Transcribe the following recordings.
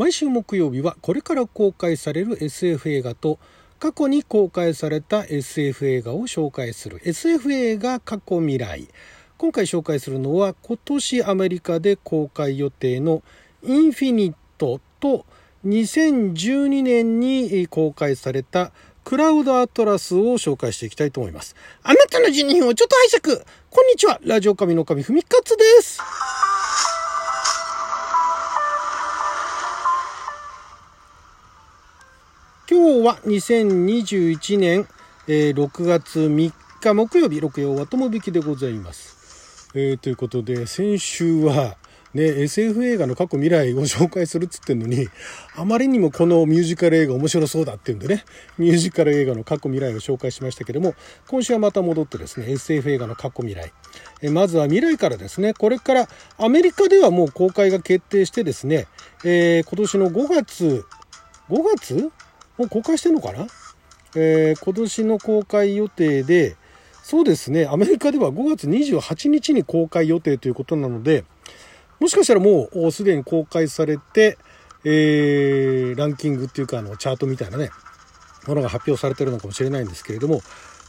毎週木曜日はこれから公開される SF 映画と過去に公開された SF 映画を紹介する。SF 映画過去未来。今回紹介するのは今年アメリカで公開予定のインフィニットと2012年に公開されたクラウドアトラスを紹介していきたいと思います。あなたの人品をちょっと拝借。こんにちは。ラジオ神の神ふみかつです。今日は2021年、えー、6月3日木曜日、六曜は友引きでございます。えー、ということで、先週は、ね、SF 映画の過去未来を紹介するっつってんのに、あまりにもこのミュージカル映画面白そうだっていうんでね、ミュージカル映画の過去未来を紹介しましたけども、今週はまた戻ってですね、SF 映画の過去未来。えまずは未来からですね、これからアメリカではもう公開が決定してですね、えー、今年の5月、5月？もう公開してんのかな？えー、今年の公開予定で、そうですね、アメリカでは5月28日に公開予定ということなので、もしかしたらもうすでに公開されて、えー、ランキングっていうかあのチャートみたいなね、ものが発表されてるのかもしれないんですけれども、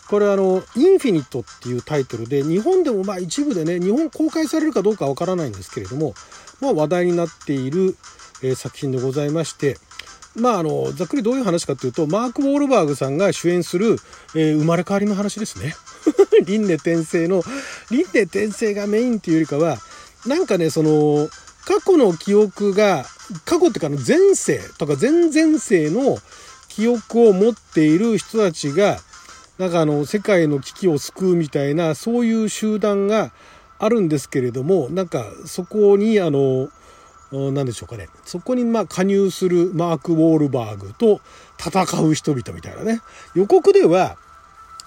これあの、インフィニットっていうタイトルで、日本でもまあ一部でね、日本公開されるかどうかわからないんですけれども、まあ話題になっている、えー、作品でございまして、まあ、あの、ざっくりどういう話かというと、マーク・ウォールバーグさんが主演する、えー、生まれ変わりの話ですね。輪廻転生の、輪廻転生がメインっていうよりかは、なんかね、その、過去の記憶が、過去っていうか、前世とか前々世の記憶を持っている人たちが、なんかあの、世界の危機を救うみたいな、そういう集団があるんですけれども、なんかそこに、あの、何でしょうかね。そこにまあ加入するマーク・ウォールバーグと戦う人々みたいなね。予告では、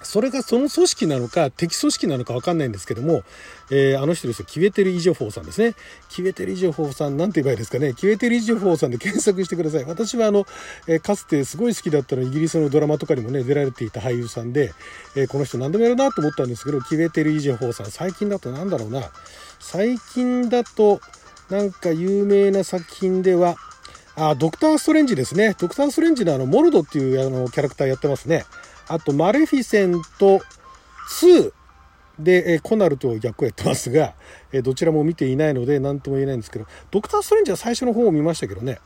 それがその組織なのか敵組織なのか分かんないんですけども、えー、あの人ですよ、キベテル・イジョフォーさんですね。キベテル・イジョフォーさん、なんて言えばいいですかね。キベテル・イジョフォーさんで検索してください。私はあの、えー、かつてすごい好きだったのイギリスのドラマとかにもね、出られていた俳優さんで、えー、この人何でもやるなと思ったんですけど、キベテル・イジョフォーさん、最近だと何だろうな。最近だと、なんか有名な作品では、あ、ドクター・ストレンジですね。ドクター・ストレンジのあの、モルドっていうあの、キャラクターやってますね。あと、マレフィセント2で、えコナルと役をやってますが、えどちらも見ていないので何とも言えないんですけど、ドクター・ストレンジは最初の方を見ましたけどね、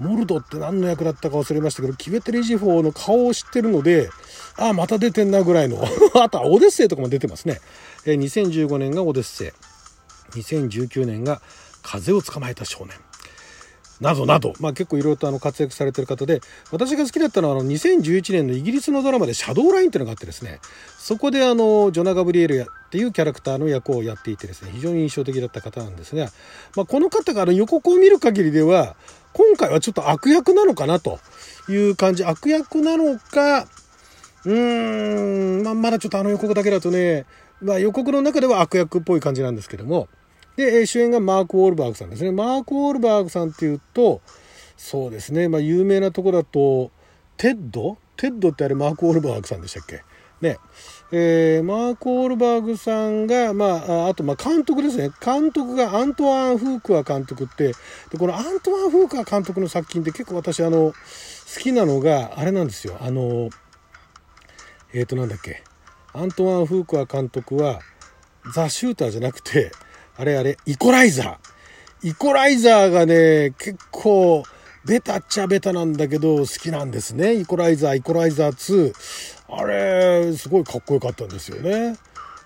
モルドって何の役だったか忘れましたけど、キベテレジフォーの顔を知ってるので、ああ、また出てんなぐらいの。あとはオデッセイとかも出てますね。え2015年がオデッセイ。2019年が風を捕まえた少年。などなど、まあ、結構いろいろとあの活躍されてる方で私が好きだったのはあの2011年のイギリスのドラマで「シャドーライン」っていうのがあってですね。そこであのジョナ・ガブリエルっていうキャラクターの役をやっていてですね非常に印象的だった方なんですが、まあ、この方があの予告を見る限りでは今回はちょっと悪役なのかなという感じ。悪役なのかうーん、まあ、まだちょっとあの予告だけだとね、まあ、予告の中では悪役っぽい感じなんですけども。で、主演がマーク・ウォールバーグさんですね。マーク・ウォールバーグさんっていうと、そうですね、まあ、有名なところだと、テッドテッドってあれマーク・ウォールバーグさんでしたっけ？ね。えー、マーク・ウォールバーグさんが、まあ、あと、まあ、監督ですね。監督がアントワン・フークア監督って、で、このアントワン・フークア監督の作品って結構私、あの、好きなのが、あれなんですよ。あの、えっ、ー、と、なんだっけ。アントワン・フークア監督は、ザ・シューターじゃなくて、あれあれ、イコライザー。イコライザーがね、結構、ベタっちゃベタなんだけど、好きなんですね。イコライザー、イコライザー2。あれ、すごいかっこよかったんですよね。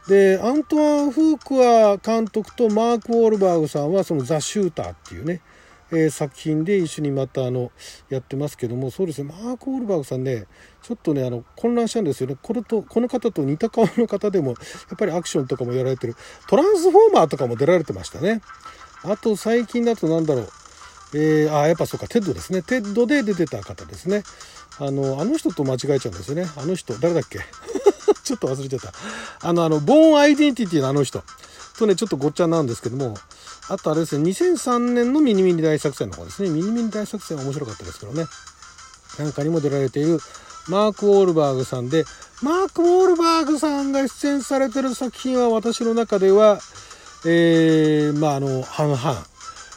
で、アントワン・フークア監督とマーク・ウォールバーグさんは、そのザ・シューターっていうね、え、作品で一緒にまたあのやってますけどもそうですね。マーク・ウォールバーグさんねちょっとねあの混乱したんですよね。これとこの方と似た顔の方でもやっぱりアクションとかもやられてる。トランスフォーマーとかも出られてましたね。あと最近だと何だろう。えー、あやっぱそうか。テッドですね。テッドで出てた方ですね。あのあの人と間違えちゃうんですよね。あの人誰だっけ？ちょっと忘れちゃった。あのあのボーンアイデンティティのあの人。とねちょっとごっちゃなんですけどもあとあれですね、2003年のミニミニ大作戦の方ですね。ミニミニ大作戦は面白かったですけどね。なんかにも出られているマーク・ウォールバーグさんで、マーク・ウォールバーグさんが出演されてる作品は私の中では、えー、まああの、半々、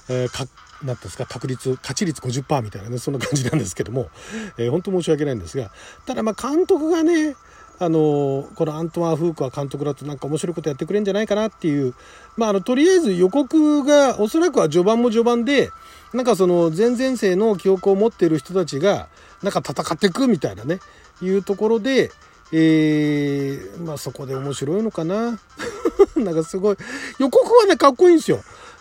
えー、かなんですか、確率、勝ち率50%みたいなね、そんな感じなんですけども、えー、本当申し訳ないんですが、ただまあ監督がね、あのこのアントワン・フークは監督だとなんか面白いことやってくれるんじゃないかなっていう、まあ、あのとりあえず予告がおそらくは序盤も序盤でなんかその前々世の記憶を持っている人たちがなんか戦っていくみたいなね。いうところで、えー、まあそこで面白いのかな。なんかすごい。予告はねかっこいいんですよ。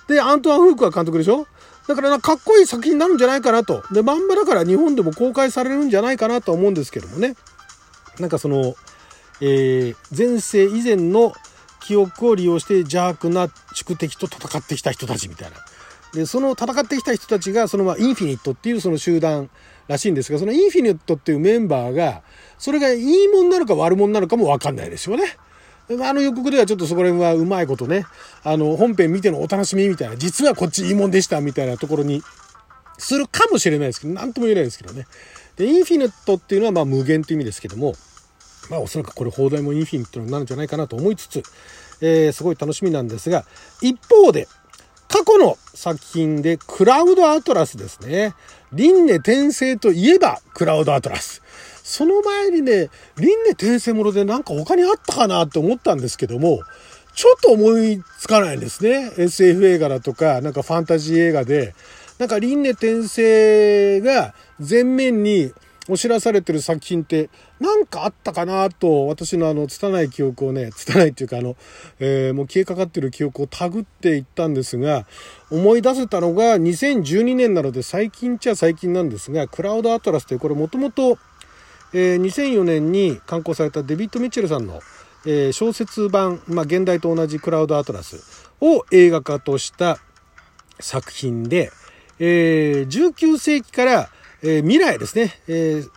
でアントワン・フークは監督でしょ？だからなかっこいい作品になるんじゃないかなと。でまんまだから日本でも公開されるんじゃないかなと思うんですけどもね。なんかそのえー、前世以前の記憶を利用して邪悪な宿敵と戦ってきた人たちみたいな。で、その戦ってきた人たちが、そのまあ、インフィニットっていうその集団らしいんですが、そのインフィニットっていうメンバーが、それがいいもんなのか悪者なのかもわかんないですよね。あの予告ではちょっとそこら辺はうまいことね、あの、本編見てのお楽しみみたいな、実はこっちいいもんでしたみたいなところにするかもしれないですけど、なんとも言えないですけどね。で、インフィニットっていうのはまあ無限って意味ですけども、まあおそらくこれ放題もインフィニットになるんじゃないかなと思いつつ、えー、すごい楽しみなんですが、一方で、過去の作品でクラウドアトラスですね。輪廻転生といえばクラウドアトラス。その前にね、輪廻転生ものでなんか他にあったかなって思ったんですけども、ちょっと思いつかないんですね。SF 映画だとか、なんかファンタジー映画で、なんか輪廻転生が前面にお知らされてる作品って何かあったかなと私のあの拙い記憶をね拙いっていうかあの、えー、もう消えかかってる記憶をたぐっていったんですが思い出せたのが2012年なので最近っちゃ最近なんですがクラウドアトラスというこれもともと2004年に刊行されたデビッド・ミッチェルさんの、えー、小説版、まあ、現代と同じクラウドアトラスを映画化とした作品で、えー、19世紀からえー、未来ですね、えー、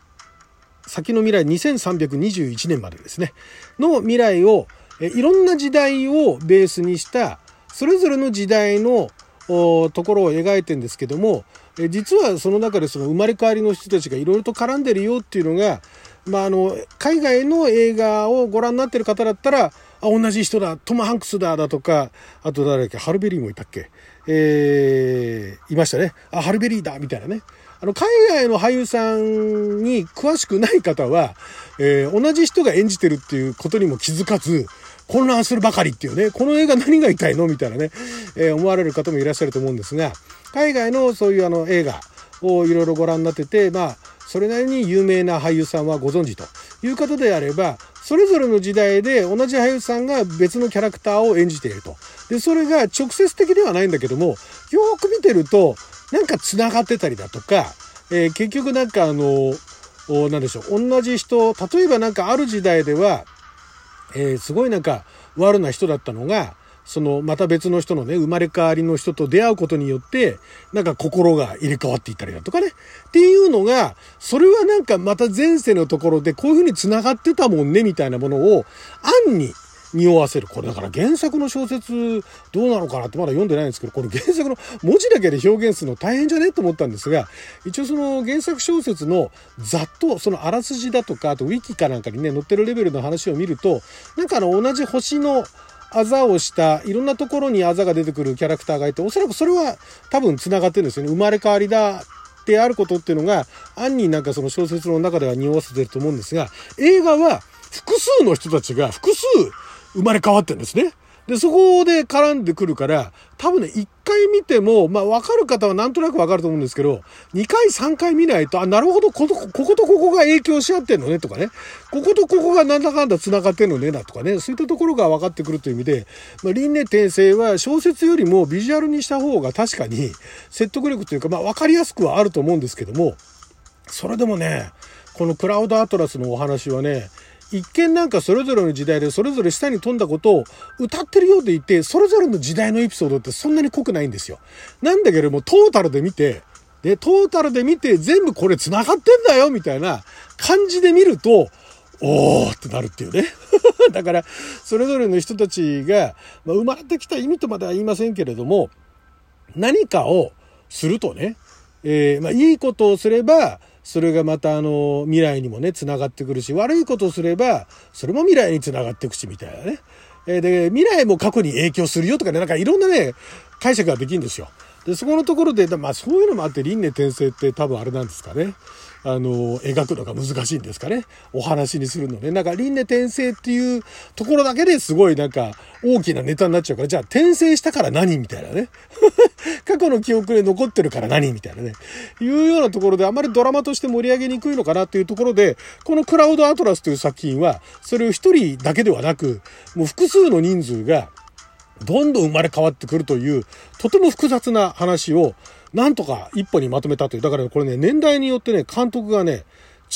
先の未来2321年までですね、の未来を、いろんな時代をベースにした、それぞれの時代のところを描いてるんですけども、実はその中でその生まれ変わりの人たちがいろいろと絡んでるよっていうのが、まあ、あの、海外の映画をご覧になってる方だったら、あ、同じ人だ、トム・ハンクスだ、だとか、あと誰だっけ、ハルベリーもいたっけえー、いましたね。あ、ハルベリーだ、みたいなね。あの、海外の俳優さんに詳しくない方は、えー、同じ人が演じてるっていうことにも気づかず、混乱するばかりっていうね、この映画何が言いたいのみたいなね、えー、思われる方もいらっしゃると思うんですが、海外のそういうあの映画をいろいろご覧になってて、まあ、それなりに有名な俳優さんはご存知という方であれば、それぞれの時代で同じ俳優さんが別のキャラクターを演じていると。で、それが直接的ではないんだけども、よく見てると、なんか繋がってたりだとか、えー、結局なんかあの、なんでしょう、同じ人、例えばなんかある時代では、えー、すごいなんか悪な人だったのが、そのまた別の人のね、生まれ変わりの人と出会うことによって、なんか心が入れ替わっていったりだとかね。っていうのが、それはなんかまた前世のところでこういうふうに繋がってたもんね、みたいなものを、暗に匂わせる。これだから原作の小説どうなのかなってまだ読んでないんですけど、この原作の文字だけで表現するの大変じゃねと思ったんですが、一応その原作小説のざっとそのあらすじだとか、あとウィキかなんかにね、載ってるレベルの話を見ると、なんかあの同じ星のあざをしたいろんなところにあざが出てくるキャラクターがいておそらくそれは多分繋がってるんですよね生まれ変わりだってあることっていうのが暗になんかその小説の中では匂わせてると思うんですが映画は複数の人たちが複数生まれ変わってるんですね。で、そこで絡んでくるから、多分ね、一回見ても、まあ、わかる方はなんとなくわかると思うんですけど、二回、三回見ないと、あ、なるほど、ここことここが影響し合ってんのね、とかね。こことここがなんだかんだ繋がってんのね、だとかね。そういったところが分かってくるという意味で、まあ、輪廻転生は小説よりもビジュアルにした方が確かに説得力というか、まあ、わかりやすくはあると思うんですけども、それでもね、このクラウドアトラスのお話はね、一見なんかそれぞれの時代でそれぞれ下に飛んだことを歌ってるようでいて、それぞれの時代のエピソードってそんなに濃くないんですよ。なんだけども、トータルで見て、で、トータルで見て全部これ繋がってんだよみたいな感じで見ると、おーってなるっていうね。だから、それぞれの人たちが、まあ、生まれてきた意味とまでは言いませんけれども、何かをするとね、えー、まあ、いいことをすれば、それがまたあの未来にもね、繋がってくるし、悪いことをすれば、それも未来に繋がっていくし、みたいなね。えで、未来も過去に影響するよとかね、なんかいろんなね、解釈ができるんですよ。で、そこのところで、まあそういうのもあって輪廻転生って多分あれなんですかね。あの、描くのが難しいんですかね。お話にするのね。なんか輪廻転生っていうところだけですごいなんか大きなネタになっちゃうから、じゃあ転生したから何みたいなね。過去の記憶で残ってるから何みたいなね。いうようなところであまりドラマとして盛り上げにくいのかなっていうところで、このクラウドアトラスという作品は、それを一人だけではなく、もう複数の人数が、どんどん生まれ変わってくるという、とても複雑な話を、なんとか一歩にまとめたという。だからこれね、年代によってね、監督がね、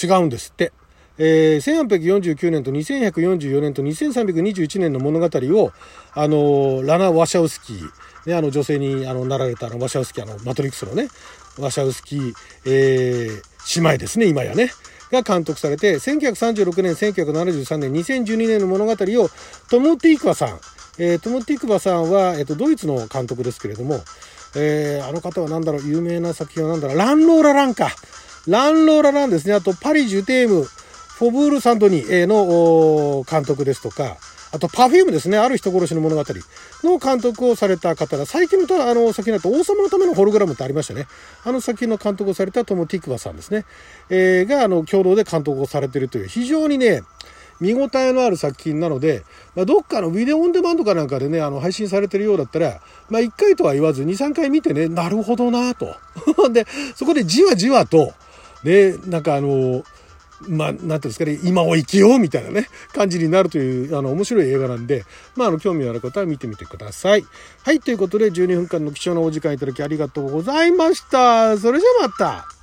違うんですって。えー、1849年と2144年と2321年の物語を、あのラナ・ワシャウスキー、ね、あの女性にあのなられたあのワシャウスキー、あのマトリックスのね、ワシャウスキー、えー、姉妹ですね、今やね。が監督されて、1936年、1973年、2012年の物語をトム・ティークワさん、えー、トム・ティクバさんは、えっ、ー、と、ドイツの監督ですけれども、えー、あの方は何だろう、有名な作品は何だろう、ランローラランか。ランローラランですね。あと、パリ・ジュテーム、フォブール・サントニーの監督ですとか、あと、パフュームですね。ある人殺しの物語の監督をされた方が、最近のあの作品だと王様のためのホログラムってありましたね。あの作品の監督をされたトム・ティクバさんですね。えー、が、あの、共同で監督をされているという、非常にね、見応えのある作品なので、まあ、どっかのビデオオンデマンドかなんかでね、あの、配信されてるようだったら、まあ、1回とは言わず、2、3回見てね、なるほどなと。で、そこでじわじわと、ね、なんかあの、まあ、なんていうんですかね、今を生きようみたいなね、感じになるという、あの、面白い映画なんで、まあ、あの、興味のある方は見てみてください。はい、ということで、12分間の貴重なお時間いただきありがとうございました。それじゃあまた。